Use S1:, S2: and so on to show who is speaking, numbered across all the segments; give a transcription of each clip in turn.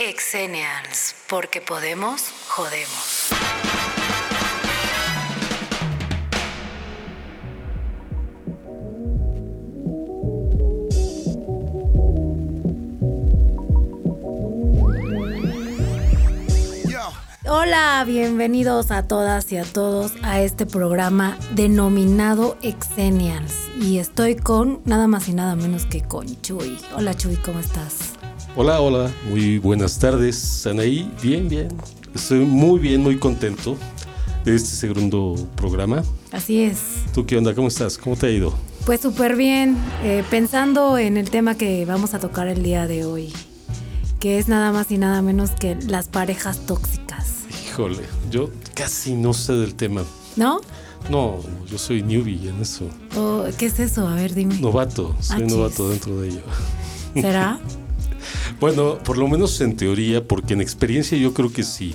S1: Exenials, porque podemos, jodemos. Hola, bienvenidos a todas y a todos a este programa denominado Exenials. Y estoy con nada más y nada menos que con Chuy. Hola Chuy, ¿cómo estás?
S2: Hola, hola, muy buenas tardes, Anaí. Bien, bien. Estoy muy bien, muy contento de este segundo programa.
S1: Así es.
S2: ¿Tú qué onda? ¿Cómo estás? ¿Cómo te ha ido?
S1: Pues súper bien, eh, pensando en el tema que vamos a tocar el día de hoy, que es nada más y nada menos que las parejas tóxicas.
S2: Híjole, yo casi no sé del tema.
S1: ¿No?
S2: No, yo soy newbie en eso.
S1: Oh, ¿Qué es eso? A ver, dime.
S2: Novato, soy
S1: Ah,
S2: novato dentro de ello.
S1: ¿Será?
S2: Bueno, por lo menos en teoría, porque en experiencia yo creo que sí.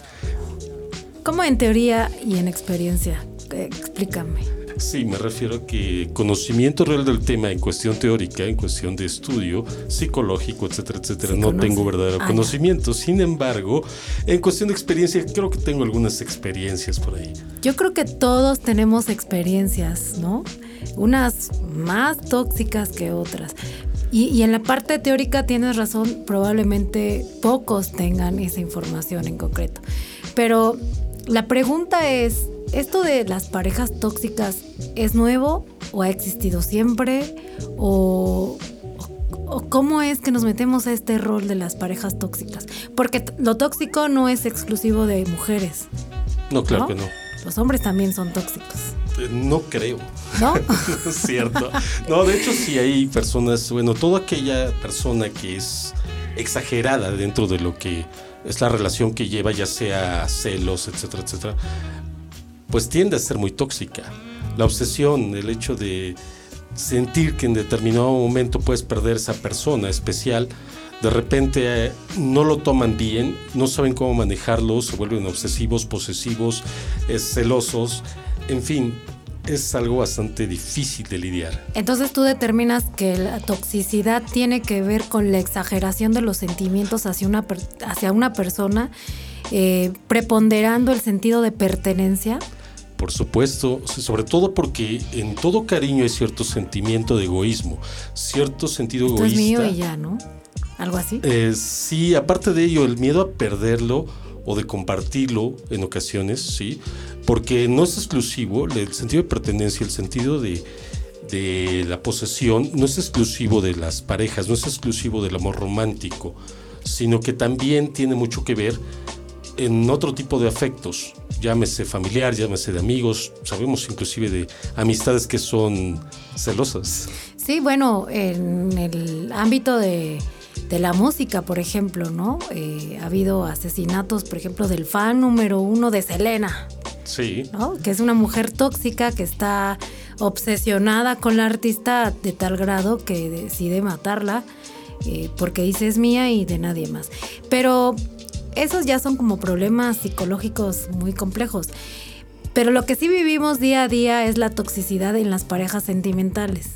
S1: ¿Cómo en teoría y en experiencia? Explícame.
S2: Sí, me refiero a que conocimiento real del tema en cuestión teórica, en cuestión de estudio psicológico, etcétera, etcétera,
S1: Sí
S2: no
S1: conoce.
S2: tengo verdadero
S1: Ah,
S2: conocimiento. Sin embargo, en cuestión de experiencia, creo que tengo algunas experiencias por ahí.
S1: Yo creo que todos tenemos experiencias, ¿no? Unas más tóxicas que otras. Y, y en la parte teórica tienes razón, probablemente pocos tengan esa información en concreto. Pero la pregunta es, ¿esto de las parejas tóxicas es nuevo o ha existido siempre? ¿O, o cómo es que nos metemos a este rol de las parejas tóxicas? Porque lo tóxico no es exclusivo de mujeres.
S2: No, claro
S1: ¿No?
S2: que no.
S1: Los hombres también son tóxicos,
S2: Eh, No creo.
S1: ¿no?
S2: es cierto. No, de hecho sí hay personas, bueno, toda aquella persona que es exagerada dentro de lo que es la relación que lleva, ya sea celos, etcétera, etcétera, pues tiende a ser muy tóxica. La obsesión, el hecho de sentir que en determinado momento puedes perder esa persona especial, de repente eh, no lo toman bien, no saben cómo manejarlo, se vuelven obsesivos, posesivos, eh, celosos, en fin, es algo bastante difícil de lidiar.
S1: Entonces tú determinas que la toxicidad tiene que ver con la exageración de los sentimientos hacia una, per- hacia una persona, eh, preponderando el sentido de pertenencia.
S2: Por supuesto, sobre todo porque en todo cariño hay cierto sentimiento de egoísmo, cierto sentido
S1: Esto es
S2: egoísta.
S1: mío y ya, ¿no? Algo así.
S2: Eh, sí, aparte de ello, el miedo a perderlo o de compartirlo en ocasiones, sí, porque no es exclusivo, el sentido de pertenencia, el sentido de, de la posesión, no es exclusivo de las parejas, no es exclusivo del amor romántico, sino que también tiene mucho que ver en otro tipo de afectos, llámese familiar, llámese de amigos, sabemos inclusive de amistades que son celosas.
S1: Sí, bueno, en el ámbito de, de la música, por ejemplo, ¿no? Eh, ha habido asesinatos, por ejemplo, del fan número uno de Selena.
S2: Sí,
S1: ¿no? Que es una mujer tóxica que está obsesionada con la artista de tal grado que decide matarla eh, porque dice es mía y de nadie más. Pero esos ya son como problemas psicológicos muy complejos. Pero lo que sí vivimos día a día es la toxicidad en las parejas sentimentales.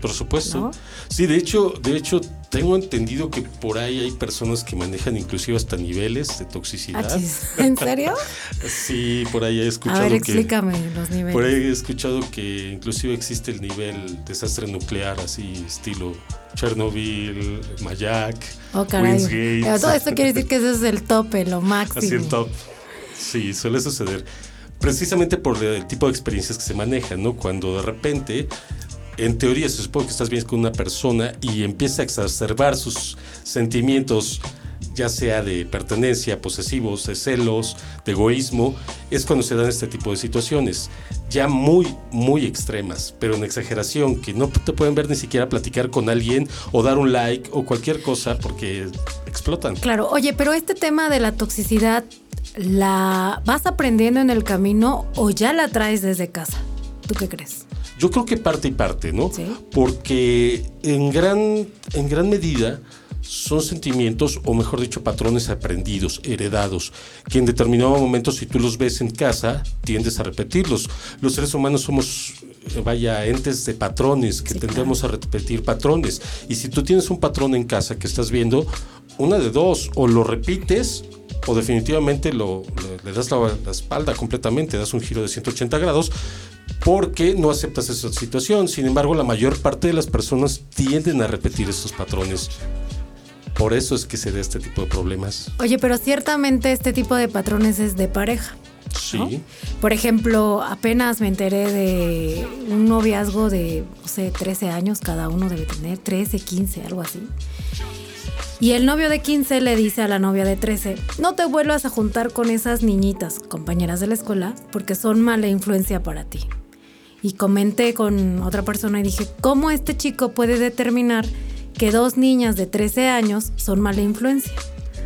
S2: Por supuesto.
S1: ¿No?
S2: Sí, de hecho, de hecho, tengo entendido que por ahí hay personas que manejan inclusive hasta niveles de toxicidad.
S1: Achis, ¿En serio?
S2: Sí, por ahí he escuchado
S1: A ver,
S2: que.
S1: los niveles.
S2: Por ahí he escuchado que inclusive existe el nivel desastre nuclear, así estilo Chernobyl, Mayak,
S1: Oh. Pero Todo esto quiere decir que ese es el tope, lo máximo.
S2: Así el top. Sí, suele suceder. Precisamente por el tipo de experiencias que se manejan, ¿no? Cuando de repente, en teoría, se supone que estás bien con una persona y empieza a exacerbar sus sentimientos, ya sea de pertenencia, posesivos, de celos, de egoísmo, es cuando se dan este tipo de situaciones. Ya muy, muy extremas, pero en exageración, que no te pueden ver ni siquiera platicar con alguien o dar un like o cualquier cosa porque explotan.
S1: Claro, oye, pero este tema de la toxicidad, ¿la vas aprendiendo en el camino o ya la traes desde casa? ¿Tú qué crees?
S2: Yo creo que parte y parte, ¿no?
S1: Sí.
S2: Porque en gran, en gran medida son sentimientos, o mejor dicho, patrones aprendidos, heredados, que en determinado momento, si tú los ves en casa, tiendes a repetirlos. Los seres humanos somos, eh, vaya, entes de patrones, que
S1: Sí,
S2: tendemos a repetir patrones. Y si tú tienes un patrón en casa que estás viendo, una de dos, o lo repites o definitivamente lo, le, das la, la, espalda completamente, das un giro de 180 grados porque no aceptas esa situación. Sin embargo, la mayor parte de las personas tienden a repetir estos patrones. Por eso es que se da este tipo de problemas.
S1: Oye, pero ciertamente este tipo de patrones es de pareja.
S2: Sí.
S1: Por ejemplo, apenas me enteré de un noviazgo de, no sé, 13 años, cada uno debe tener 13, 15, algo así. Y el novio de 15 le dice a la novia de 13, no te vuelvas a juntar con esas niñitas, compañeras de la escuela, porque son mala influencia para ti. Y comenté con otra persona y dije, ¿cómo este chico puede determinar que dos niñas de 13 años son mala influencia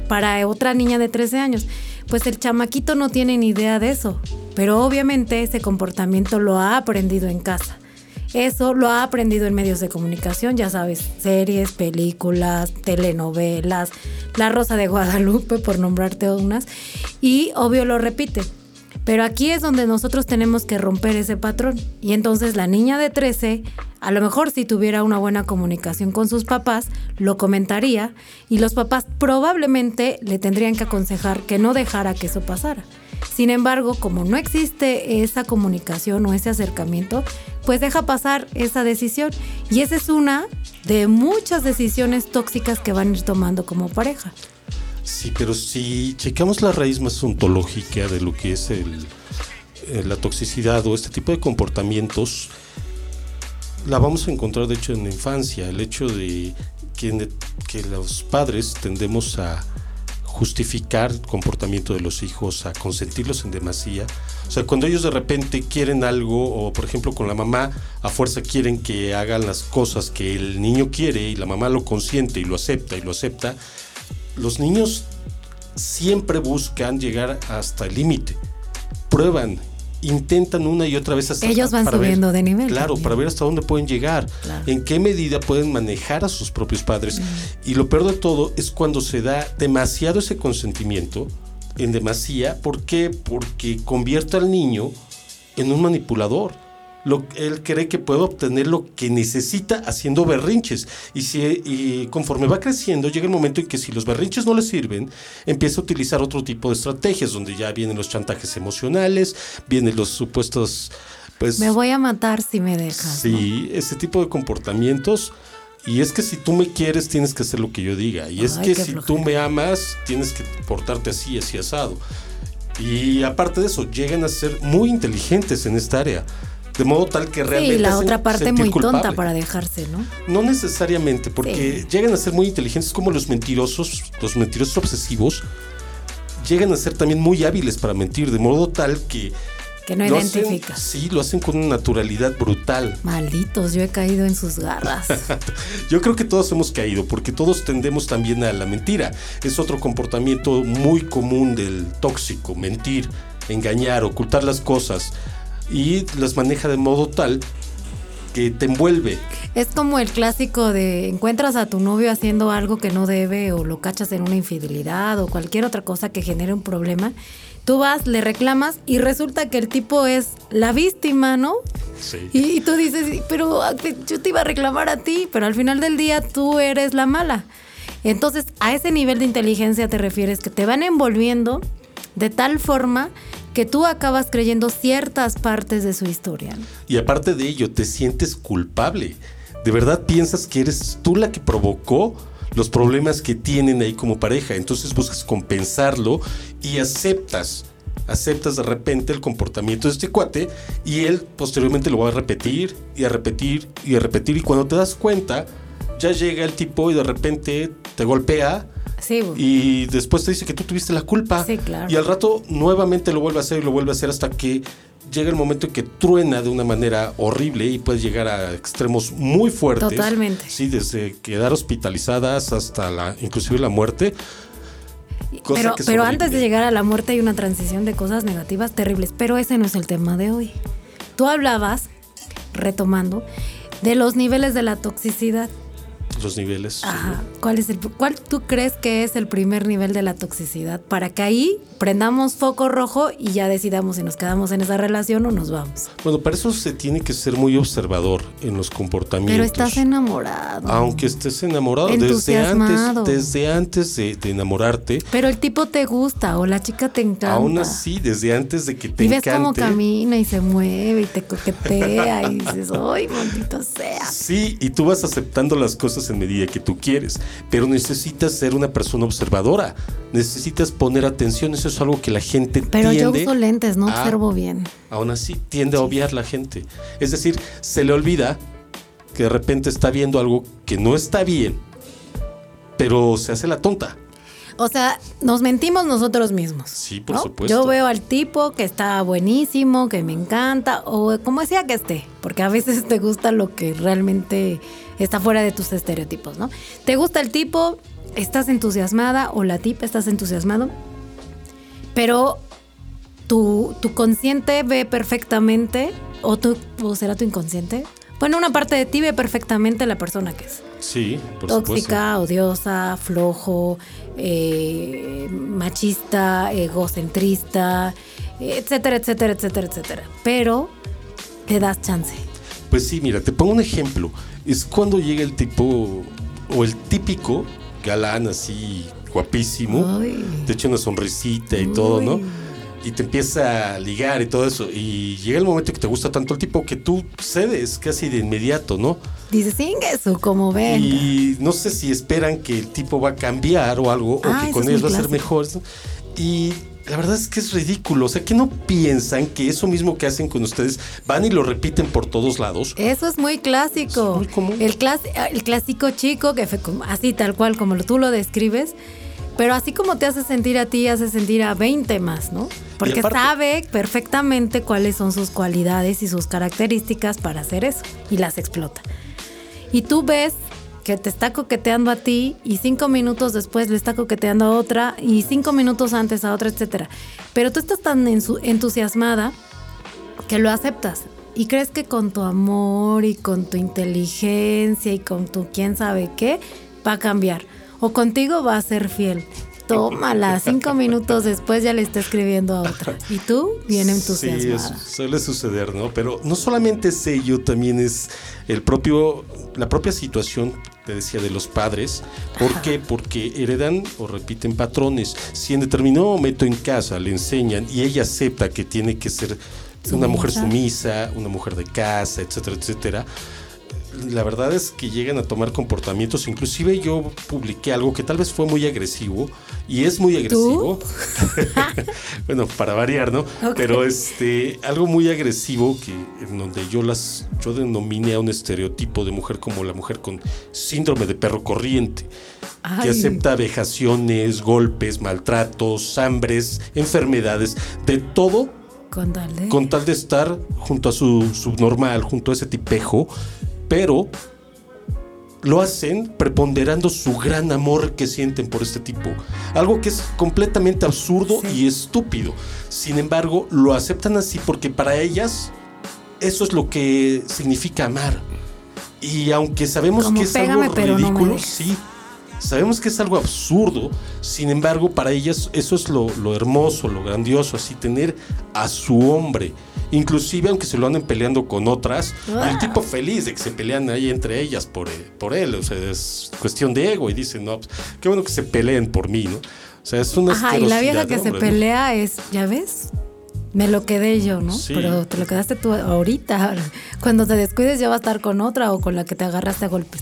S1: para otra niña de 13 años? Pues el chamaquito no tiene ni idea de eso, pero obviamente ese comportamiento lo ha aprendido en casa. Eso lo ha aprendido en medios de comunicación, ya sabes, series, películas, telenovelas, La Rosa de Guadalupe, por nombrarte unas, y obvio lo repite. Pero aquí es donde nosotros tenemos que romper ese patrón. Y entonces la niña de 13, a lo mejor si tuviera una buena comunicación con sus papás, lo comentaría y los papás probablemente le tendrían que aconsejar que no dejara que eso pasara. Sin embargo, como no existe esa comunicación o ese acercamiento, pues deja pasar esa decisión. Y esa es una de muchas decisiones tóxicas que van a ir tomando como pareja.
S2: Sí, pero si checamos la raíz más ontológica de lo que es el, la toxicidad o este tipo de comportamientos, la vamos a encontrar de hecho en la infancia, el hecho de que, que los padres tendemos a justificar el comportamiento de los hijos, a consentirlos en demasía. O sea, cuando ellos de repente quieren algo, o por ejemplo con la mamá, a fuerza quieren que hagan las cosas que el niño quiere y la mamá lo consiente y lo acepta y lo acepta, los niños siempre buscan llegar hasta el límite. Prueban, intentan una y otra vez
S1: hasta Ellos van subiendo de nivel.
S2: Claro, para ver hasta dónde pueden llegar, en qué medida pueden manejar a sus propios padres. Y lo peor de todo es cuando se da demasiado ese consentimiento, en demasía. ¿Por qué? Porque convierte al niño en un manipulador él cree que puede obtener lo que necesita haciendo berrinches. Y, si, conforme va creciendo, llega el momento en que si los berrinches no le sirven, empieza a utilizar otro tipo de estrategias, donde ya vienen los chantajes emocionales, vienen los supuestos... Pues,
S1: me voy a matar si me dejas.
S2: Sí, ese tipo de comportamientos. Y es que si tú me quieres, tienes que hacer lo que yo diga. Y es que si tú me amas, tienes que portarte así, así asado. Y aparte de eso, llegan a ser muy inteligentes en esta área de modo tal que realmente.
S1: Sí, la otra parte muy tonta para dejarse, ¿no?
S2: No necesariamente, porque llegan a ser muy inteligentes como los mentirosos, los mentirosos obsesivos, llegan a ser también muy hábiles para mentir, de modo tal que.
S1: Que no identifica.
S2: sí, lo hacen con una naturalidad brutal.
S1: Malditos, yo he caído en sus garras.
S2: yo creo que todos hemos caído, porque todos tendemos también a la mentira. Es otro comportamiento muy común del tóxico, mentir, engañar, ocultar las cosas y las maneja de modo tal que te envuelve.
S1: Es como el clásico de encuentras a tu novio haciendo algo que no debe o lo cachas en una infidelidad o cualquier otra cosa que genere un problema. Tú vas, le reclamas y resulta que el tipo es la víctima, ¿no?
S2: Sí.
S1: Y, tú dices, pero ah, yo te iba a reclamar a ti, pero al final del día tú eres la mala. Entonces, a ese nivel de inteligencia te refieres que te van envolviendo de tal forma que tú acabas creyendo ciertas partes de su historia.
S2: Y aparte de ello, te sientes culpable. ¿De verdad piensas que eres tú la que provocó los problemas que tienen ahí como pareja? Entonces buscas compensarlo y aceptas aceptas de repente el comportamiento de este cuate y él posteriormente lo va a repetir y a repetir y a repetir y cuando te das cuenta ya llega el tipo y de repente te golpea y después te dice que tú tuviste la culpa. Y al rato nuevamente lo vuelve a hacer y lo vuelve a hacer hasta que llega el momento en que truena de una manera horrible y puede llegar a extremos muy fuertes.
S1: Totalmente.
S2: Sí, desde quedar hospitalizadas hasta la, inclusive la muerte.
S1: pero, pero antes de llegar a la muerte hay una transición de cosas negativas terribles, pero ese no es el tema de hoy. Tú hablabas, retomando, de los niveles de la toxicidad.
S2: Los niveles.
S1: Ajá. ¿Cuál, es el, ¿Cuál tú crees que es el primer nivel de la toxicidad? Para que ahí prendamos foco rojo y ya decidamos si nos quedamos en esa relación o nos vamos.
S2: Bueno, para eso se tiene que ser muy observador en los comportamientos.
S1: Pero estás enamorado.
S2: Aunque estés enamorado desde antes, desde antes de, enamorarte.
S1: Pero el tipo te gusta o la chica te encanta.
S2: Aún así, desde antes de que te
S1: y ves cómo camina y se mueve y te coquetea y dices, ¡ay, maldito sea!
S2: Sí, y tú vas aceptando las cosas en medida que tú quieres, pero necesitas ser una persona observadora, necesitas poner atención, eso es algo que la gente
S1: pero tiende Pero yo uso lentes, no observo bien.
S2: Aún así, tiende a obviar la gente. Es decir, se le olvida que de repente está viendo algo que no está bien, pero se hace la tonta.
S1: O sea, nos mentimos nosotros mismos.
S2: Sí, por supuesto.
S1: Yo veo al tipo que está buenísimo, que me encanta, o como sea que esté, porque a veces te gusta lo que realmente está fuera de tus estereotipos, ¿no? Te gusta el tipo, estás entusiasmada, o la tipa estás entusiasmado, pero tu, tu consciente ve perfectamente, o, tu, o será tu inconsciente, bueno, una parte de ti ve perfectamente la persona que es.
S2: Sí,
S1: por Tóxica, odiosa, flojo, eh, machista, egocentrista, etcétera, etcétera, etcétera, etcétera. Pero te das chance.
S2: Pues sí, mira, te pongo un ejemplo. Es cuando llega el tipo, o el típico galán así guapísimo, te echa una sonrisita y todo, ¿no? y te empieza a ligar y todo eso. Y llega el momento que te gusta tanto el tipo que tú cedes casi de inmediato, ¿no?
S1: Dices, eso, como ven.
S2: Y no sé si esperan que el tipo va a cambiar o algo, o que con ellos va a ser mejor. Y la verdad es que es ridículo. O sea, que no piensan que eso mismo que hacen con ustedes van y lo repiten por todos lados.
S1: Eso es muy clásico. El, el clásico chico, que fue así tal cual como tú lo describes pero así como te hace sentir a ti, hace sentir a 20 más, ¿no? Porque sabe perfectamente cuáles son sus cualidades y sus características para hacer eso y las explota. Y tú ves que te está coqueteando a ti y cinco minutos después le está coqueteando a otra y cinco minutos antes a otra, etcétera. Pero tú estás tan entusiasmada que lo aceptas y crees que con tu amor y con tu inteligencia y con tu quién sabe qué va a cambiar o contigo va a ser fiel. Tómala, cinco minutos después ya le está escribiendo a otra. Y tú, bien entusiasmada.
S2: Sí, suele suceder, ¿no? Pero no solamente es ello, también es el propio, la propia situación, te decía, de los padres. ¿Por qué? Porque heredan o repiten patrones. Si en determinado momento en casa le enseñan y ella acepta que tiene que ser una mujer sumisa, una mujer de casa, etcétera, etcétera la verdad es que llegan a tomar comportamientos. Inclusive yo publiqué algo que tal vez fue muy agresivo y es muy agresivo. bueno, para variar, ¿no? Pero este, algo muy agresivo que en donde yo las, yo denominé a un estereotipo de mujer como la mujer con síndrome de perro corriente, que acepta vejaciones, golpes, maltratos, hambres, enfermedades, de todo
S1: con tal, de...
S2: con tal de estar junto a su subnormal, junto a ese tipejo, pero lo hacen preponderando su gran amor que sienten por este tipo. Algo que es completamente absurdo y estúpido. Sin embargo, lo aceptan así porque para ellas eso es lo que significa amar. Y aunque sabemos que es algo ridículo, sí, sabemos que es algo absurdo, sin embargo, para ellas eso es lo, lo hermoso, lo grandioso, así tener a su hombre inclusive aunque se lo anden peleando con otras, ah. el tipo feliz de que se pelean ahí entre ellas por, eh, por él, o sea, es cuestión de ego y dicen, no, pues, qué bueno que se peleen por mí, ¿no? O sea, es una
S1: Ajá, y la vieja que se pelea es, ¿ya ves? Me lo quedé yo, ¿no? Pero te lo quedaste tú ahorita. Cuando te descuides ya va a estar con otra o con la que te agarraste a golpes.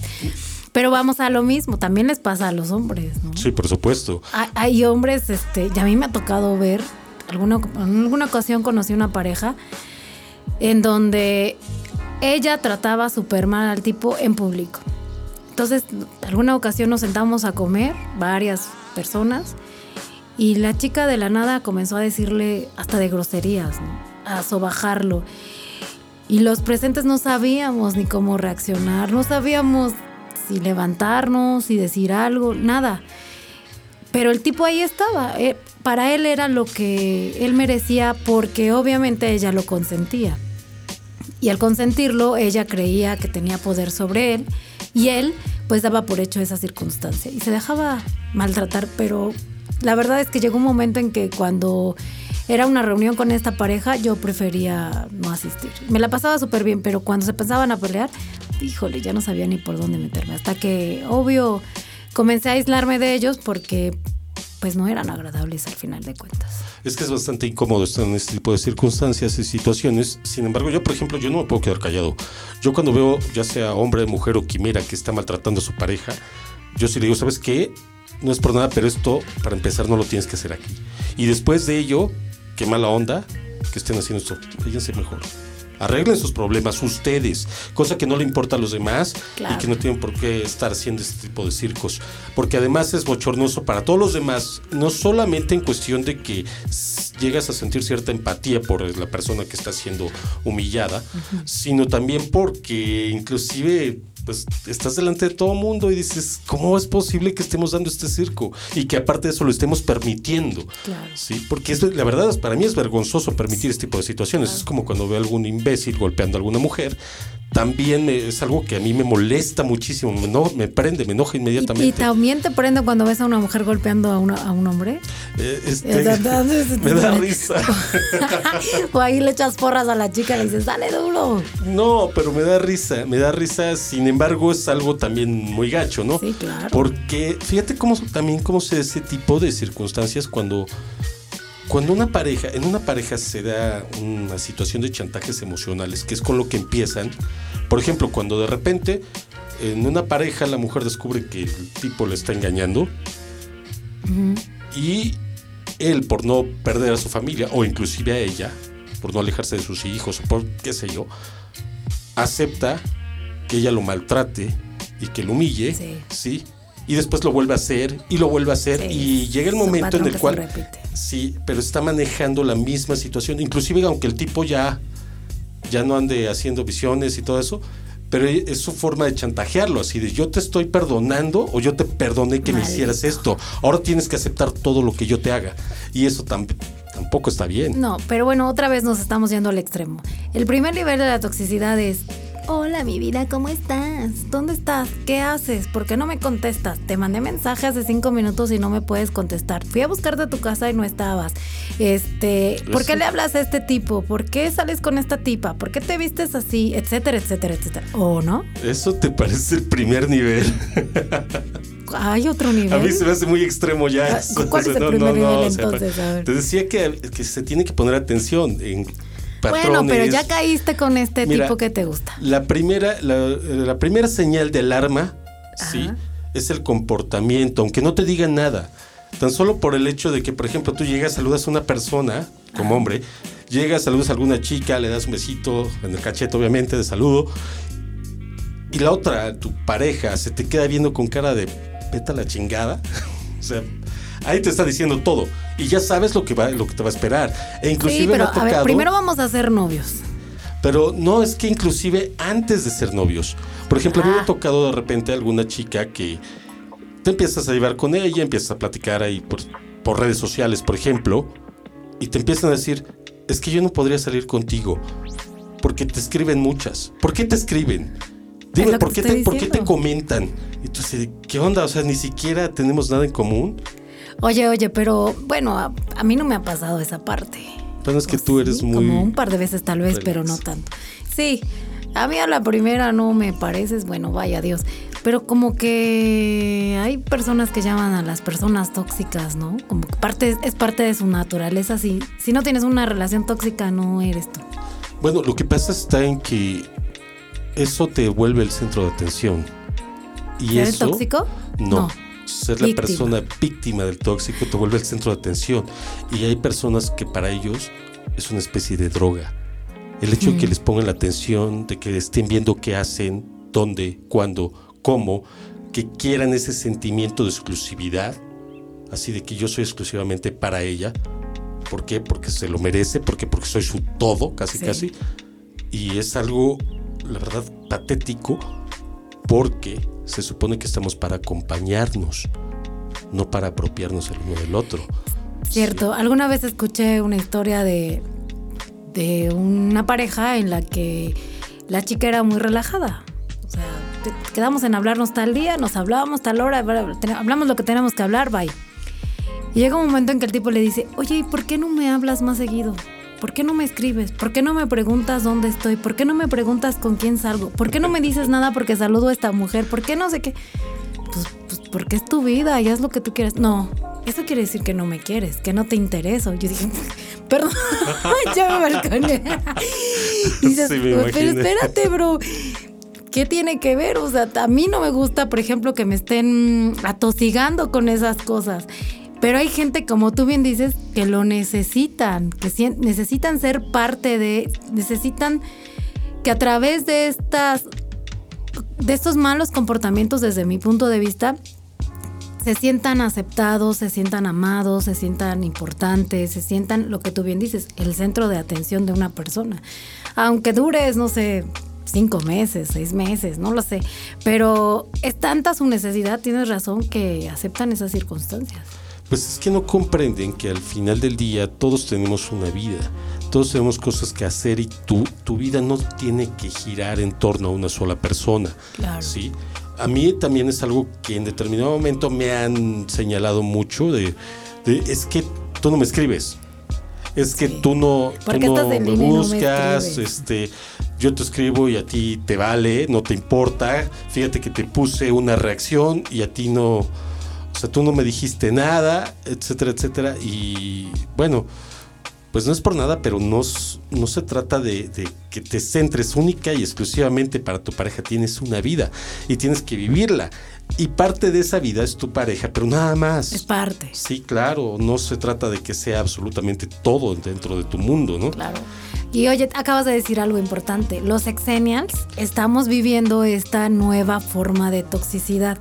S1: Pero vamos a lo mismo, también les pasa a los hombres, ¿no?
S2: Sí, por supuesto.
S1: Hay, hay hombres, este, y a mí me ha tocado ver alguna, en alguna ocasión conocí una pareja en donde ella trataba súper mal al tipo en público. Entonces, alguna ocasión nos sentamos a comer, varias personas, y la chica de la nada comenzó a decirle hasta de groserías, a sobajarlo. Y los presentes no sabíamos ni cómo reaccionar, no sabíamos si levantarnos, si decir algo, nada. Pero el tipo ahí estaba. Eh, para él era lo que él merecía porque obviamente ella lo consentía. Y al consentirlo, ella creía que tenía poder sobre él Y él pues daba por hecho esa circunstancia y se dejaba maltratar, pero la verdad es que llegó un momento en que cuando era una reunión con esta pareja, yo prefería no asistir. Me la pasaba súper bien, pero cuando se pensaban a pelear, híjole, ya no sabía ni por dónde meterme. Hasta que, obvio, comencé a aislarme de ellos porque pues no eran agradables al final de cuentas.
S2: Es que es bastante incómodo estar en este tipo de circunstancias y situaciones. Sin embargo, yo, por ejemplo, yo no me puedo quedar callado. Yo cuando veo, ya sea hombre, mujer o quimera, que está maltratando a su pareja, yo sí le digo, ¿sabes qué? No es por nada, pero esto, para empezar, no lo tienes que hacer aquí. Y después de ello, qué mala onda que estén haciendo esto. Fíjense mejor. Arreglen sus problemas ustedes, cosa que no le importa a los demás y que no tienen por qué estar haciendo este tipo de circos, porque además es bochornoso para todos los demás, no solamente en cuestión de que llegas a sentir cierta empatía por la persona que está siendo humillada, sino también porque inclusive pues estás delante de todo el mundo y dices, ¿cómo es posible que estemos dando este circo? Y que aparte de eso lo estemos permitiendo. Claro. Sí, porque es, la verdad, para mí es vergonzoso permitir este tipo de situaciones. Es como cuando veo a algún imbécil golpeando a alguna mujer, también es algo que a mí me molesta muchísimo, me, no, me prende, me enoja inmediatamente.
S1: ¿Y, también te prende cuando ves a una mujer golpeando a, a un hombre?
S2: Eh, este, me da risa.
S1: o ahí le echas porras a la chica y le dices, dale duro.
S2: No, pero me da risa, me da risa, sin embargo es algo también muy gacho, ¿no?
S1: Sí, claro.
S2: Porque fíjate cómo también cómo se ese tipo de circunstancias cuando cuando una pareja, en una pareja se da una situación de chantajes emocionales, que es con lo que empiezan, por ejemplo, cuando de repente en una pareja la mujer descubre que el tipo le está engañando y él por no perder a su familia o inclusive a ella, por no alejarse de sus hijos o por qué sé yo, acepta que ella lo maltrate y que lo humille, ¿sí? Y después lo vuelve a hacer y lo vuelve a hacer y llega el momento en el cual Sí, pero está manejando la misma situación, inclusive aunque el tipo ya, ya no ande haciendo visiones y todo eso, pero es su forma de chantajearlo, así de yo te estoy perdonando o yo te perdoné que me hicieras esto, ahora tienes que aceptar todo lo que yo te haga. Y eso tampoco está bien.
S1: No, pero bueno, otra vez nos estamos yendo al extremo. El primer nivel de la toxicidad es Hola, mi vida, ¿cómo estás? ¿Dónde estás? ¿Qué haces? ¿Por qué no me contestas? Te mandé mensaje hace cinco minutos y no me puedes contestar. Fui a buscarte a tu casa y no estabas. Este, ¿por qué le hablas a este tipo? ¿Por qué sales con esta tipa? ¿Por qué te vistes así? Etcétera, etcétera, etcétera. ¿O no?
S2: Eso te parece el primer nivel.
S1: Hay otro nivel.
S2: A mí se me hace muy extremo ya.
S1: Ah, ¿Cuál es el primer nivel entonces?
S2: Te decía que, que se tiene que poner atención en
S1: bueno, pero ya caíste con este tipo que te gusta.
S2: La primera, la, primera señal de alarma, sí, es el comportamiento, aunque no te digan nada. Tan solo por el hecho de que, por ejemplo, tú llegas, saludas a una persona, como hombre, llegas, saludas a alguna chica, le das un besito en el cachete, obviamente, de saludo, y la otra, tu pareja, se te queda viendo con cara de peta la chingada. o sea, ahí te está diciendo todo y ya sabes lo que va, lo que te va a esperar. E inclusive
S1: sí, pero a ver, primero vamos a ser novios.
S2: Pero no es que inclusive antes de ser novios. Por ejemplo, a mí me ha ah. tocado de repente alguna chica que te empiezas a llevar con ella, empiezas a platicar ahí por, por redes sociales, por ejemplo, y te empiezan a decir, es que yo no podría salir contigo, porque te escriben muchas. ¿Por qué te escriben? Dime, ¿por qué, te, ¿por qué, te, comentan? Y tú dices, ¿qué onda? O sea, ni siquiera tenemos nada en común.
S1: Oye, oye, pero bueno, a, mí no me ha pasado esa parte.
S2: Pero es que tú eres muy.
S1: Como un par de veces tal vez, pero no tanto. Sí, a mí a la primera no me pareces, bueno, vaya Dios. Pero como que hay personas que llaman a las personas tóxicas, ¿no? Como que parte, es parte de su naturaleza. Si, si no tienes una relación tóxica, no eres tú.
S2: Bueno, lo que pasa está en que eso te vuelve el centro de atención. Y
S1: ¿Eres tóxico?
S2: no ser la persona víctima del tóxico te vuelve el centro de atención. Y hay personas que para ellos es una especie de droga. El hecho de que les pongan la atención, de que estén viendo qué hacen, dónde, cuándo, cómo, que quieran ese sentimiento de exclusividad, así de que yo soy exclusivamente para ella. ¿Por qué? Porque se lo merece, porque porque soy su todo, casi casi. Y es algo, la verdad, patético, porque se supone que estamos para acompañarnos, no para apropiarnos el uno del otro.
S1: Cierto, alguna vez escuché una historia de, de una pareja en la que la chica era muy relajada. O sea, quedamos en hablarnos tal día, nos hablábamos tal hora, hablamos lo que tenemos que hablar, bye. Y llega un momento en que el tipo le dice, oye, ¿y por qué no me hablas más seguido? ¿Por qué no me escribes? ¿Por qué no me preguntas dónde estoy? ¿Por qué no me preguntas con quién salgo? ¿Por qué no me dices nada porque saludo a esta mujer? ¿Por qué no sé qué? Pues, pues porque es tu vida y haz lo que tú quieras. No, eso quiere decir que no me quieres, que no te intereso. Yo dije, perdón, ya me balconé. Y dices, pero espérate, bro. ¿Qué tiene que ver? O sea, a mí no me gusta, por ejemplo, que me estén atosigando con esas cosas. Pero hay gente, como tú bien dices, que lo necesitan, que necesitan ser parte de, necesitan que a través de estas, de estos malos comportamientos, desde mi punto de vista, se sientan aceptados, se sientan amados, se sientan importantes, se sientan, lo que tú bien dices, el centro de atención de una persona. Aunque dures, no sé, cinco meses, seis meses, no lo sé. Pero es tanta su necesidad, tienes razón, que aceptan esas circunstancias.
S2: Pues es que no comprenden que al final del día todos tenemos una vida, todos tenemos cosas que hacer y tu, tu vida no tiene que girar en torno a una sola persona. Claro. ¿sí? A mí también es algo que en determinado momento me han señalado mucho de, es que tú no me escribes. Es que tú no, tú no me buscas, este, yo te escribo y a ti te vale, no te importa. Fíjate que te puse una reacción y a ti no, sea, tú no me dijiste nada, etcétera, etcétera. Y bueno, pues no es por nada, pero no, no se trata de, que te centres única y exclusivamente para tu pareja. Tienes una vida y tienes que vivirla. Y parte de esa vida es tu pareja, pero nada más.
S1: Es parte.
S2: Sí, claro. No se trata de que sea absolutamente todo dentro de tu mundo, ¿no?
S1: Claro. Y oye, acabas de decir algo importante. Los exenials estamos viviendo esta nueva forma de toxicidad.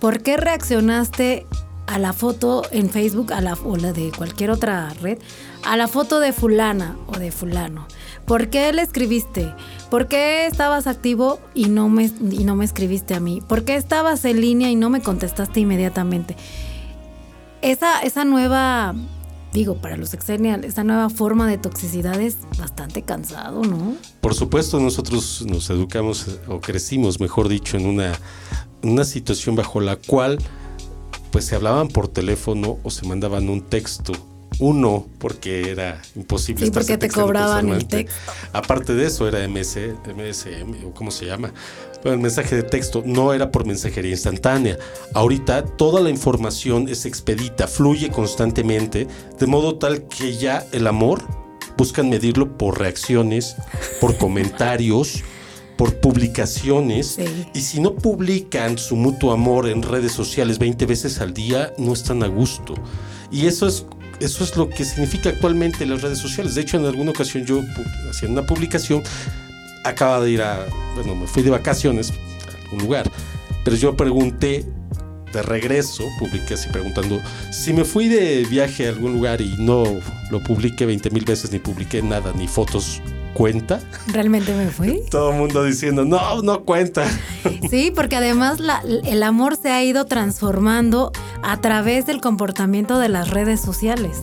S1: ¿Por qué reaccionaste a la foto en Facebook a la, o la de cualquier otra red, a la foto de fulana o de fulano? ¿Por qué le escribiste? ¿Por qué estabas activo y no me, y no me escribiste a mí? ¿Por qué estabas en línea y no me contestaste inmediatamente? Esa, esa nueva, digo, para los exenials, esa nueva forma de toxicidad es bastante cansado, ¿no?
S2: Por supuesto, nosotros nos educamos o crecimos, mejor dicho, en una una situación bajo la cual pues se hablaban por teléfono o se mandaban un texto. Uno, porque era imposible.
S1: Sí, porque te cobraban el texto.
S2: Aparte de eso, era MS, MSM, o cómo se llama. el mensaje de texto no era por mensajería instantánea. Ahorita toda la información es expedita, fluye constantemente, de modo tal que ya el amor buscan medirlo por reacciones, por comentarios, por publicaciones y si no publican su mutuo amor en redes sociales 20 veces al día, no están a gusto. Y eso es eso es lo que significa actualmente las redes sociales. De hecho, en alguna ocasión yo haciendo una publicación acaba de ir a, bueno, me fui de vacaciones a algún lugar, pero yo pregunté de regreso, publiqué así preguntando, si me fui de viaje a algún lugar y no lo publiqué 20 mil veces, ni publiqué nada, ni fotos cuenta.
S1: ¿Realmente me fui?
S2: Todo el mundo diciendo, no, no cuenta.
S1: Sí, porque además el amor se ha ido transformando a través del comportamiento de las redes sociales.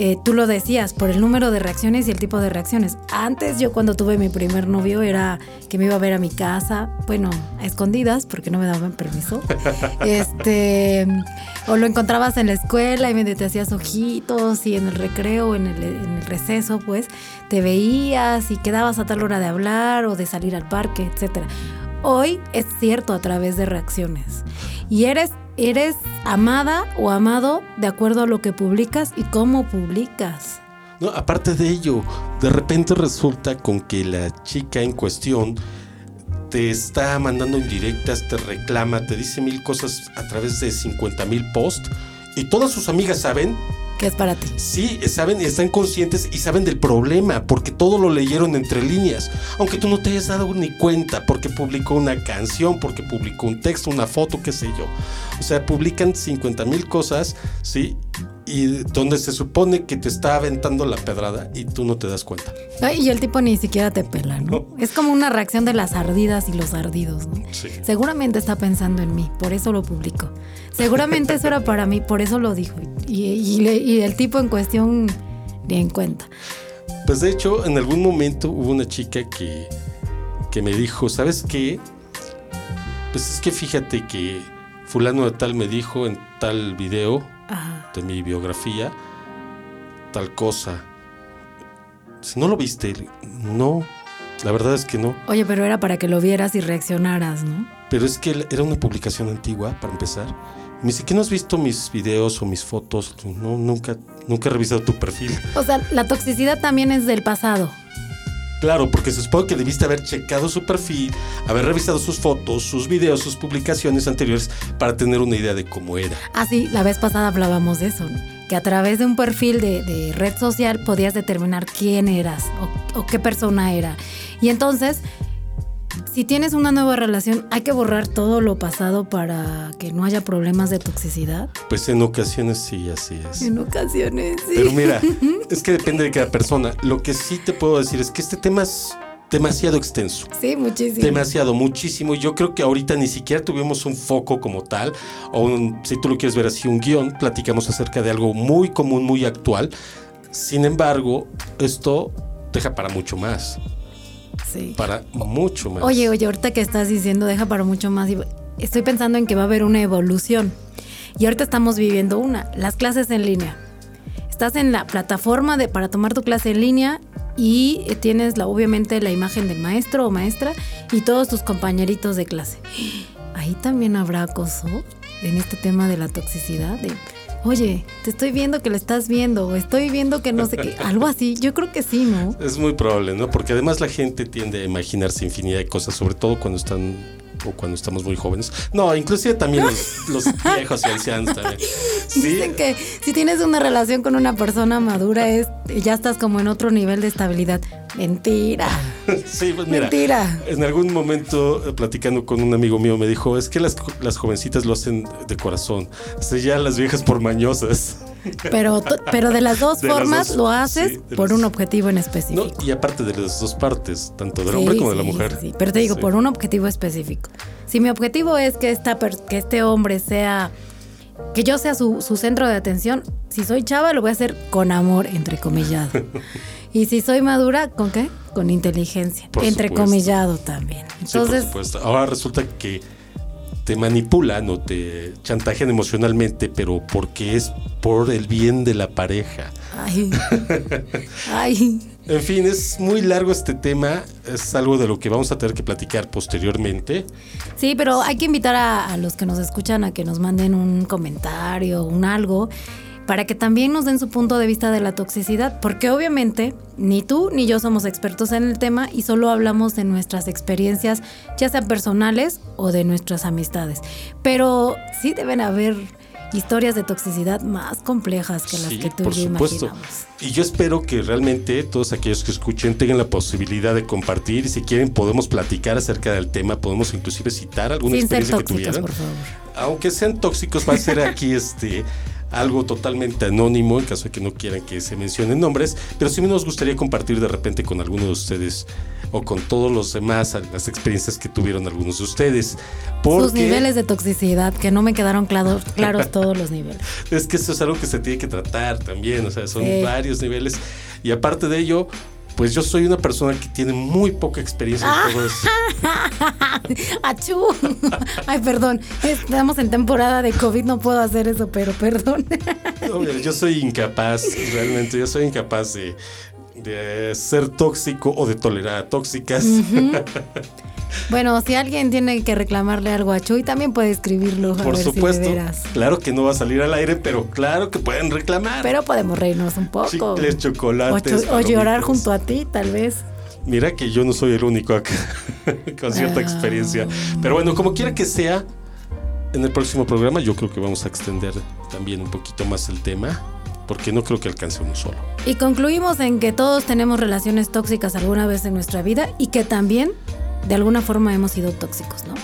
S1: Eh, tú lo decías, por el número de reacciones y el tipo de reacciones. Antes yo cuando tuve mi primer novio era que me iba a ver a mi casa, bueno, a escondidas porque no me daban permiso. este, o lo encontrabas en la escuela y me te hacías ojitos y en el recreo, en el, en el receso, pues te veías y quedabas a tal hora de hablar o de salir al parque, etc. Hoy es cierto a través de reacciones. Y eres eres amada o amado de acuerdo a lo que publicas y cómo publicas.
S2: No, aparte de ello, de repente resulta con que la chica en cuestión te está mandando indirectas, te reclama, te dice mil cosas a través de 50 mil posts y todas sus amigas saben
S1: que es para ti.
S2: Sí, saben, están conscientes y saben del problema, porque todo lo leyeron entre líneas. Aunque tú no te hayas dado ni cuenta, porque publicó una canción, porque publicó un texto, una foto, qué sé yo. O sea, publican 50 mil cosas, ¿sí? Y donde se supone que te está aventando la pedrada y tú no te das cuenta.
S1: y el tipo ni siquiera te pela, ¿no? Es como una reacción de las ardidas y los ardidos, ¿no? Sí. Seguramente está pensando en mí, por eso lo publico. Seguramente eso era para mí, por eso lo dijo. Y, el tipo en cuestión ni en cuenta.
S2: Pues de hecho, en algún momento hubo una chica que, que me dijo, ¿sabes qué? Pues es que fíjate que fulano de tal me dijo en tal video
S1: Ajá.
S2: de mi biografía tal cosa. Si no lo viste, no. La verdad es que no.
S1: Oye, pero era para que lo vieras y reaccionaras, ¿no?
S2: Pero es que era una publicación antigua, para empezar. Me dice, ¿qué no has visto mis videos o mis fotos? No, nunca, nunca he revisado tu perfil.
S1: O sea, la toxicidad también es del pasado.
S2: Claro, porque se supone que debiste haber checado su perfil, haber revisado sus fotos, sus videos, sus publicaciones anteriores para tener una idea de cómo era.
S1: Ah, sí, la vez pasada hablábamos de eso, que a través de un perfil de, red social podías determinar quién eras o qué persona era. Y entonces, si tienes una nueva relación, hay que borrar todo lo pasado para que no haya problemas de toxicidad.
S2: Pues en ocasiones sí, así es.
S1: En ocasiones, sí.
S2: Pero mira, es que depende de cada persona. Lo que sí te puedo decir es que este tema es demasiado extenso.
S1: Sí, muchísimo.
S2: Demasiado, muchísimo. Yo creo que ahorita ni siquiera tuvimos un foco como tal, o un, si tú lo quieres ver así, un guion, platicamos acerca de algo muy común, muy actual. Sin embargo, esto deja para mucho más.
S1: Sí.
S2: Para mucho más.
S1: Oye, oye, ahorita que estás diciendo deja para mucho más, estoy pensando en que va a haber una evolución. Y ahorita estamos viviendo una, las clases en línea. Estás en la plataforma de, para tomar tu clase en línea y tienes la, obviamente la imagen del maestro o maestra y todos tus compañeritos de clase. Ahí también habrá acoso en este tema de la toxicidad. De, Oye, te estoy viendo que lo estás viendo, o estoy viendo que no sé qué, algo así. Yo creo que sí, ¿no?
S2: Es muy probable, ¿no? Porque además la gente tiende a imaginarse infinidad de cosas, sobre todo cuando están o cuando estamos muy jóvenes. No, inclusive también los, los viejos y ancianos también. Sí.
S1: Dicen que si tienes una relación con una persona madura es ya estás como en otro nivel de estabilidad. Mentira.
S2: Sí, pues mira,
S1: Mentira.
S2: en algún momento eh, platicando con un amigo mío me dijo, es que las, las jovencitas lo hacen de corazón, o sea, ya las viejas por mañosas.
S1: Pero, pero de las dos
S2: De las
S1: formas
S2: dos,
S1: lo haces
S2: sí,
S1: por
S2: las-
S1: un objetivo en
S2: No,
S1: específico.
S2: y aparte de las dos partes, tanto del
S1: Sí,
S2: hombre como de la mujer.
S1: Pero te digo, por un objetivo específico. Si mi objetivo es que, esta que este hombre sea, que yo sea su, su centro de atención, si soy chava lo voy a hacer con amor, entrecomillado. y si soy madura, ¿con qué? Con inteligencia,
S2: Por
S1: entrecomillado también.
S2: Sí, por
S1: Entonces,
S2: supuesto. Ahora resulta que te manipulan o te chantajean emocionalmente, pero porque es por el bien de la pareja.
S1: ay, ay,
S2: En fin, es muy largo este tema, es algo de lo que vamos a tener que platicar posteriormente.
S1: Sí, pero hay que invitar a, a los que nos escuchan a que nos manden un comentario, un algo, para que también nos den su punto de vista de la toxicidad, porque obviamente ni tú ni yo somos expertos en el tema y solo hablamos de nuestras experiencias, ya sean personales o de nuestras amistades. Pero sí deben haber historias de toxicidad más complejas que las
S2: Sí,
S1: que tú
S2: por
S1: y yo
S2: supuesto.
S1: imaginamos.
S2: Y yo espero que realmente todos aquellos que escuchen tengan la posibilidad de compartir y si quieren podemos platicar acerca del tema, podemos inclusive citar alguna
S1: Sin ser
S2: experiencia que tuvieran.
S1: por favor.
S2: aunque sean tóxicos, va a ser aquí este algo totalmente anónimo en caso de que no quieran que se mencionen nombres, pero sí nos gustaría compartir de repente con alguno de ustedes o con todos los demás las experiencias que tuvieron algunos de ustedes. Porque
S1: Sus niveles de toxicidad, que no me quedaron claros, claros todos los niveles.
S2: es que eso es algo que se tiene que tratar también, o sea, son
S1: Sí.
S2: varios niveles y aparte de ello, pues yo soy una persona que tiene muy poca experiencia en todo eso.
S1: ¡Achú! Ay, perdón. Estamos en temporada de COVID, no puedo hacer eso, pero perdón.
S2: No, yo soy incapaz, realmente, yo soy incapaz de, de ser tóxico o de tolerar a tóxicas.
S1: Bueno, si alguien tiene que reclamarle algo a Chuy, también puede escribirlo. A
S2: Por
S1: ver si de
S2: supuesto,
S1: veras.
S2: claro que no va a salir al aire, pero claro que pueden reclamar.
S1: Pero podemos reírnos un poco.
S2: Chicles,
S1: o,
S2: chocolates.
S1: o llorar junto a ti, tal vez.
S2: Mira que yo no soy el único acá con cierta
S1: Ah.
S2: experiencia. Pero bueno, como quiera que sea, en el próximo programa yo creo que vamos a extender también un poquito más el tema, porque no creo que alcance uno solo.
S1: Y concluimos en que todos tenemos relaciones tóxicas alguna vez en nuestra vida y que también, de alguna forma, hemos sido tóxicos, ¿no?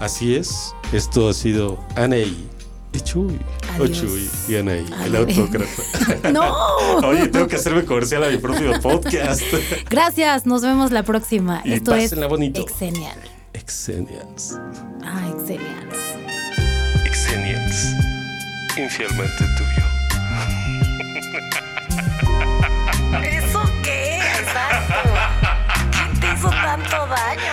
S2: Así es, esto ha sido Anaí y Chuy. O
S1: Adiós.
S2: Chuy y Anaí, el autógrafo.
S1: ¡No!
S2: Oye, tengo que hacerme comercial a mi propio podcast.
S1: Gracias, nos vemos la próxima.
S2: Y
S1: Esto es
S2: bonito.
S1: Exenial.
S2: Exenials.
S1: Ah, Exenial.
S2: Exenials. Infielmente tuyo.
S3: ¿Eso qué? Exacto. ¿Quién te hizo tanto daño?